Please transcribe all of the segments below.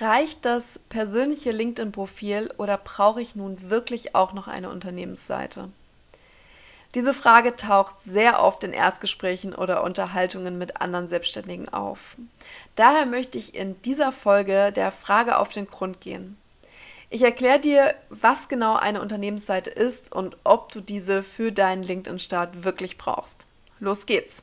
Reicht das persönliche LinkedIn-Profil oder brauche ich nun wirklich auch noch eine Unternehmensseite? Diese Frage taucht sehr oft in Erstgesprächen oder Unterhaltungen mit anderen Selbstständigen auf. Daher möchte ich in dieser Folge der Frage auf den Grund gehen. Ich erkläre dir, was genau eine Unternehmensseite ist und ob du diese für deinen LinkedIn-Start wirklich brauchst. Los geht's!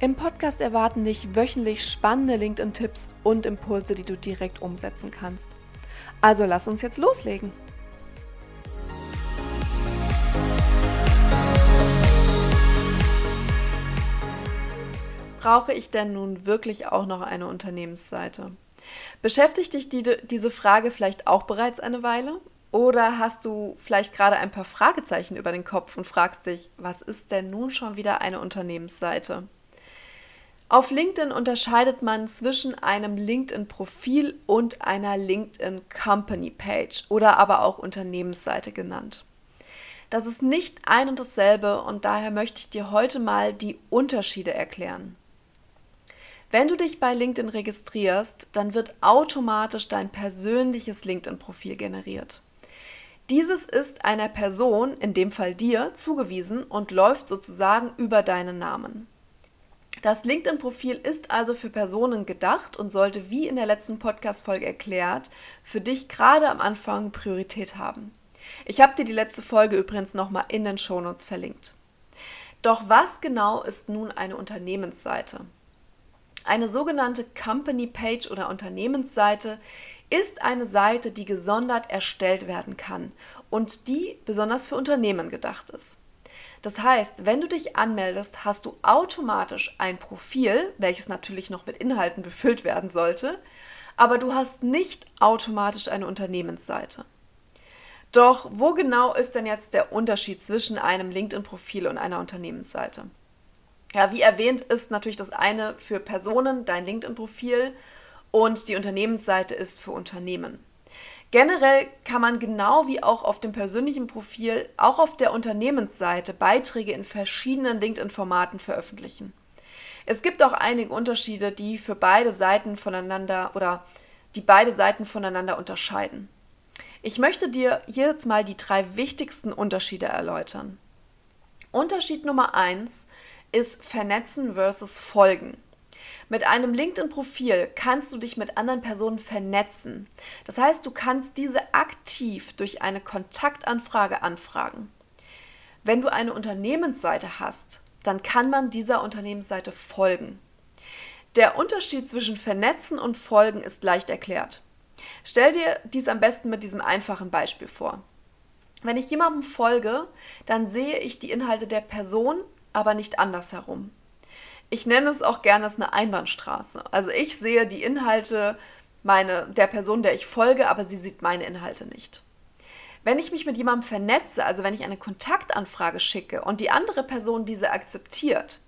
Im Podcast erwarten dich wöchentlich spannende LinkedIn-Tipps und Impulse, die du direkt umsetzen kannst. Also lass uns jetzt loslegen. Brauche ich denn nun wirklich auch noch eine Unternehmensseite? Beschäftigt dich die, diese Frage vielleicht auch bereits eine Weile? Oder hast du vielleicht gerade ein paar Fragezeichen über den Kopf und fragst dich, was ist denn nun schon wieder eine Unternehmensseite? Auf LinkedIn unterscheidet man zwischen einem LinkedIn-Profil und einer LinkedIn Company Page oder aber auch Unternehmensseite genannt. Das ist nicht ein und dasselbe und daher möchte ich dir heute mal die Unterschiede erklären. Wenn du dich bei LinkedIn registrierst, dann wird automatisch dein persönliches LinkedIn-Profil generiert. Dieses ist einer Person, in dem Fall dir, zugewiesen und läuft sozusagen über deinen Namen. Das LinkedIn-Profil ist also für Personen gedacht und sollte, wie in der letzten Podcast-Folge erklärt, für dich gerade am Anfang Priorität haben. Ich habe dir die letzte Folge übrigens nochmal in den Shownotes verlinkt. Doch was genau ist nun eine Unternehmensseite? Eine sogenannte Company Page oder Unternehmensseite ist eine Seite, die gesondert erstellt werden kann und die besonders für Unternehmen gedacht ist. Das heißt, wenn du dich anmeldest, hast du automatisch ein Profil, welches natürlich noch mit Inhalten befüllt werden sollte, aber du hast nicht automatisch eine Unternehmensseite. Doch wo genau ist denn jetzt der Unterschied zwischen einem LinkedIn-Profil und einer Unternehmensseite? Ja, wie erwähnt ist natürlich das eine für Personen, dein LinkedIn-Profil, und die Unternehmensseite ist für Unternehmen. Generell kann man genau wie auch auf dem persönlichen Profil auch auf der Unternehmensseite Beiträge in verschiedenen LinkedIn-Formaten veröffentlichen. Es gibt auch einige Unterschiede, die für beide Seiten voneinander oder die beide Seiten voneinander unterscheiden. Ich möchte dir hier jetzt mal die drei wichtigsten Unterschiede erläutern. Unterschied Nummer eins ist Vernetzen versus Folgen. Mit einem LinkedIn-Profil kannst du dich mit anderen Personen vernetzen. Das heißt, du kannst diese aktiv durch eine Kontaktanfrage anfragen. Wenn du eine Unternehmensseite hast, dann kann man dieser Unternehmensseite folgen. Der Unterschied zwischen Vernetzen und Folgen ist leicht erklärt. Stell dir dies am besten mit diesem einfachen Beispiel vor. Wenn ich jemandem folge, dann sehe ich die Inhalte der Person, aber nicht andersherum. Ich nenne es auch gerne als eine Einbahnstraße. Also ich sehe die Inhalte meine, der Person, der ich folge, aber sie sieht meine Inhalte nicht. Wenn ich mich mit jemandem vernetze, also wenn ich eine Kontaktanfrage schicke und die andere Person diese akzeptiert,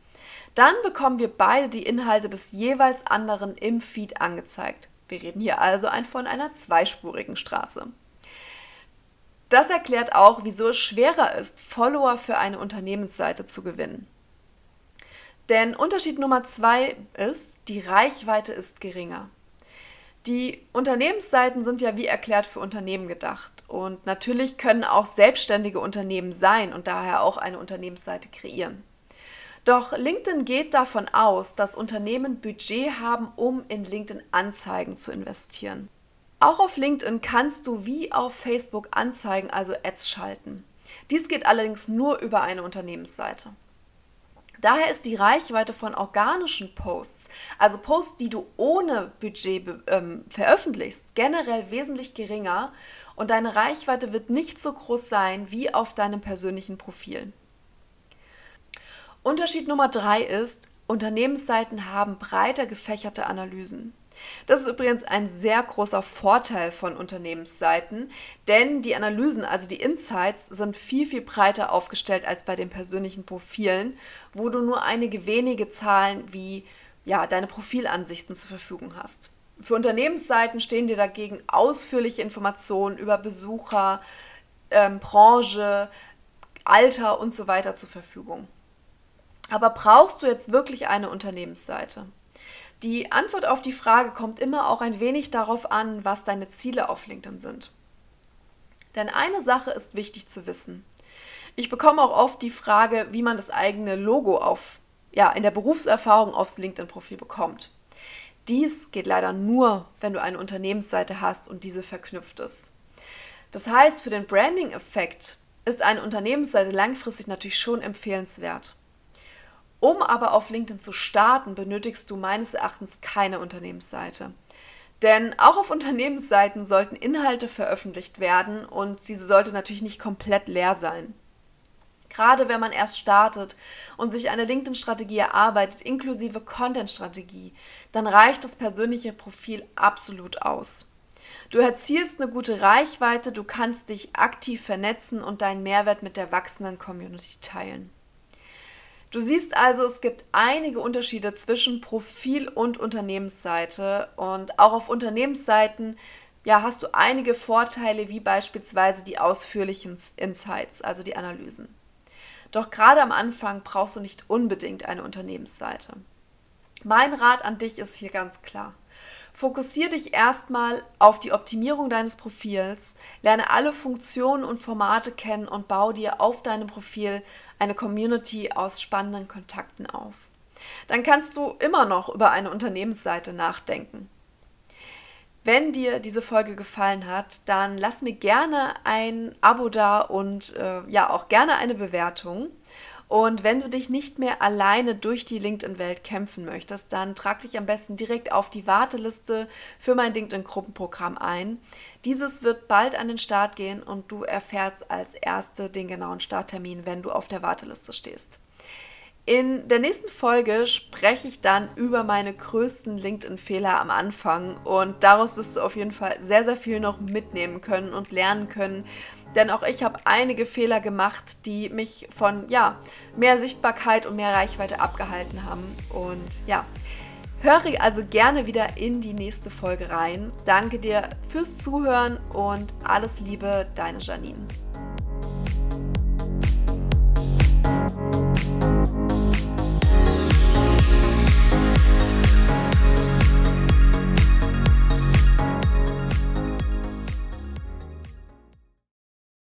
dann bekommen wir beide die Inhalte des jeweils anderen im Feed angezeigt. Wir reden hier also von einer zweispurigen Straße. Das erklärt auch, wieso es schwerer ist, Follower für eine Unternehmensseite zu gewinnen. Denn Unterschied Nummer zwei ist, die Reichweite ist geringer. Die Unternehmensseiten sind ja wie erklärt für Unternehmen gedacht. Und natürlich können auch selbstständige Unternehmen sein und daher auch eine Unternehmensseite kreieren. Doch LinkedIn geht davon aus, dass Unternehmen Budget haben, um in LinkedIn-Anzeigen zu investieren. Auch auf LinkedIn kannst du wie auf Facebook Anzeigen, also Ads schalten. Dies geht allerdings nur über eine Unternehmensseite. Daher ist die Reichweite von organischen Posts, also Posts, die du ohne Budget ähm, veröffentlichst, generell wesentlich geringer und deine Reichweite wird nicht so groß sein wie auf deinem persönlichen Profil. Unterschied Nummer drei ist, Unternehmensseiten haben breiter gefächerte Analysen. Das ist übrigens ein sehr großer Vorteil von Unternehmensseiten, denn die Analysen, also die Insights, sind viel, viel breiter aufgestellt als bei den persönlichen Profilen, wo du nur einige wenige Zahlen wie ja, deine Profilansichten zur Verfügung hast. Für Unternehmensseiten stehen dir dagegen ausführliche Informationen über Besucher, ähm, Branche, Alter und so weiter zur Verfügung. Aber brauchst du jetzt wirklich eine Unternehmensseite? Die Antwort auf die Frage kommt immer auch ein wenig darauf an, was deine Ziele auf LinkedIn sind. Denn eine Sache ist wichtig zu wissen. Ich bekomme auch oft die Frage, wie man das eigene Logo auf, ja, in der Berufserfahrung aufs LinkedIn-Profil bekommt. Dies geht leider nur, wenn du eine Unternehmensseite hast und diese verknüpft ist. Das heißt, für den Branding-Effekt ist eine Unternehmensseite langfristig natürlich schon empfehlenswert. Um aber auf LinkedIn zu starten, benötigst du meines Erachtens keine Unternehmensseite. Denn auch auf Unternehmensseiten sollten Inhalte veröffentlicht werden und diese sollte natürlich nicht komplett leer sein. Gerade wenn man erst startet und sich eine LinkedIn-Strategie erarbeitet, inklusive Content-Strategie, dann reicht das persönliche Profil absolut aus. Du erzielst eine gute Reichweite, du kannst dich aktiv vernetzen und deinen Mehrwert mit der wachsenden Community teilen. Du siehst also, es gibt einige Unterschiede zwischen Profil und Unternehmensseite und auch auf Unternehmensseiten ja, hast du einige Vorteile wie beispielsweise die ausführlichen Insights, also die Analysen. Doch gerade am Anfang brauchst du nicht unbedingt eine Unternehmensseite. Mein Rat an dich ist hier ganz klar. Fokussiere dich erstmal auf die Optimierung deines Profils, lerne alle Funktionen und Formate kennen und baue dir auf deinem Profil eine Community aus spannenden Kontakten auf. Dann kannst du immer noch über eine Unternehmensseite nachdenken. Wenn dir diese Folge gefallen hat, dann lass mir gerne ein Abo da und äh, ja auch gerne eine Bewertung. Und wenn du dich nicht mehr alleine durch die LinkedIn-Welt kämpfen möchtest, dann trag dich am besten direkt auf die Warteliste für mein LinkedIn-Gruppenprogramm ein. Dieses wird bald an den Start gehen und du erfährst als Erste den genauen Starttermin, wenn du auf der Warteliste stehst. In der nächsten Folge spreche ich dann über meine größten LinkedIn-Fehler am Anfang und daraus wirst du auf jeden Fall sehr, sehr viel noch mitnehmen können und lernen können, denn auch ich habe einige Fehler gemacht, die mich von ja, mehr Sichtbarkeit und mehr Reichweite abgehalten haben. Und ja, höre also gerne wieder in die nächste Folge rein. Danke dir fürs Zuhören und alles Liebe, deine Janine.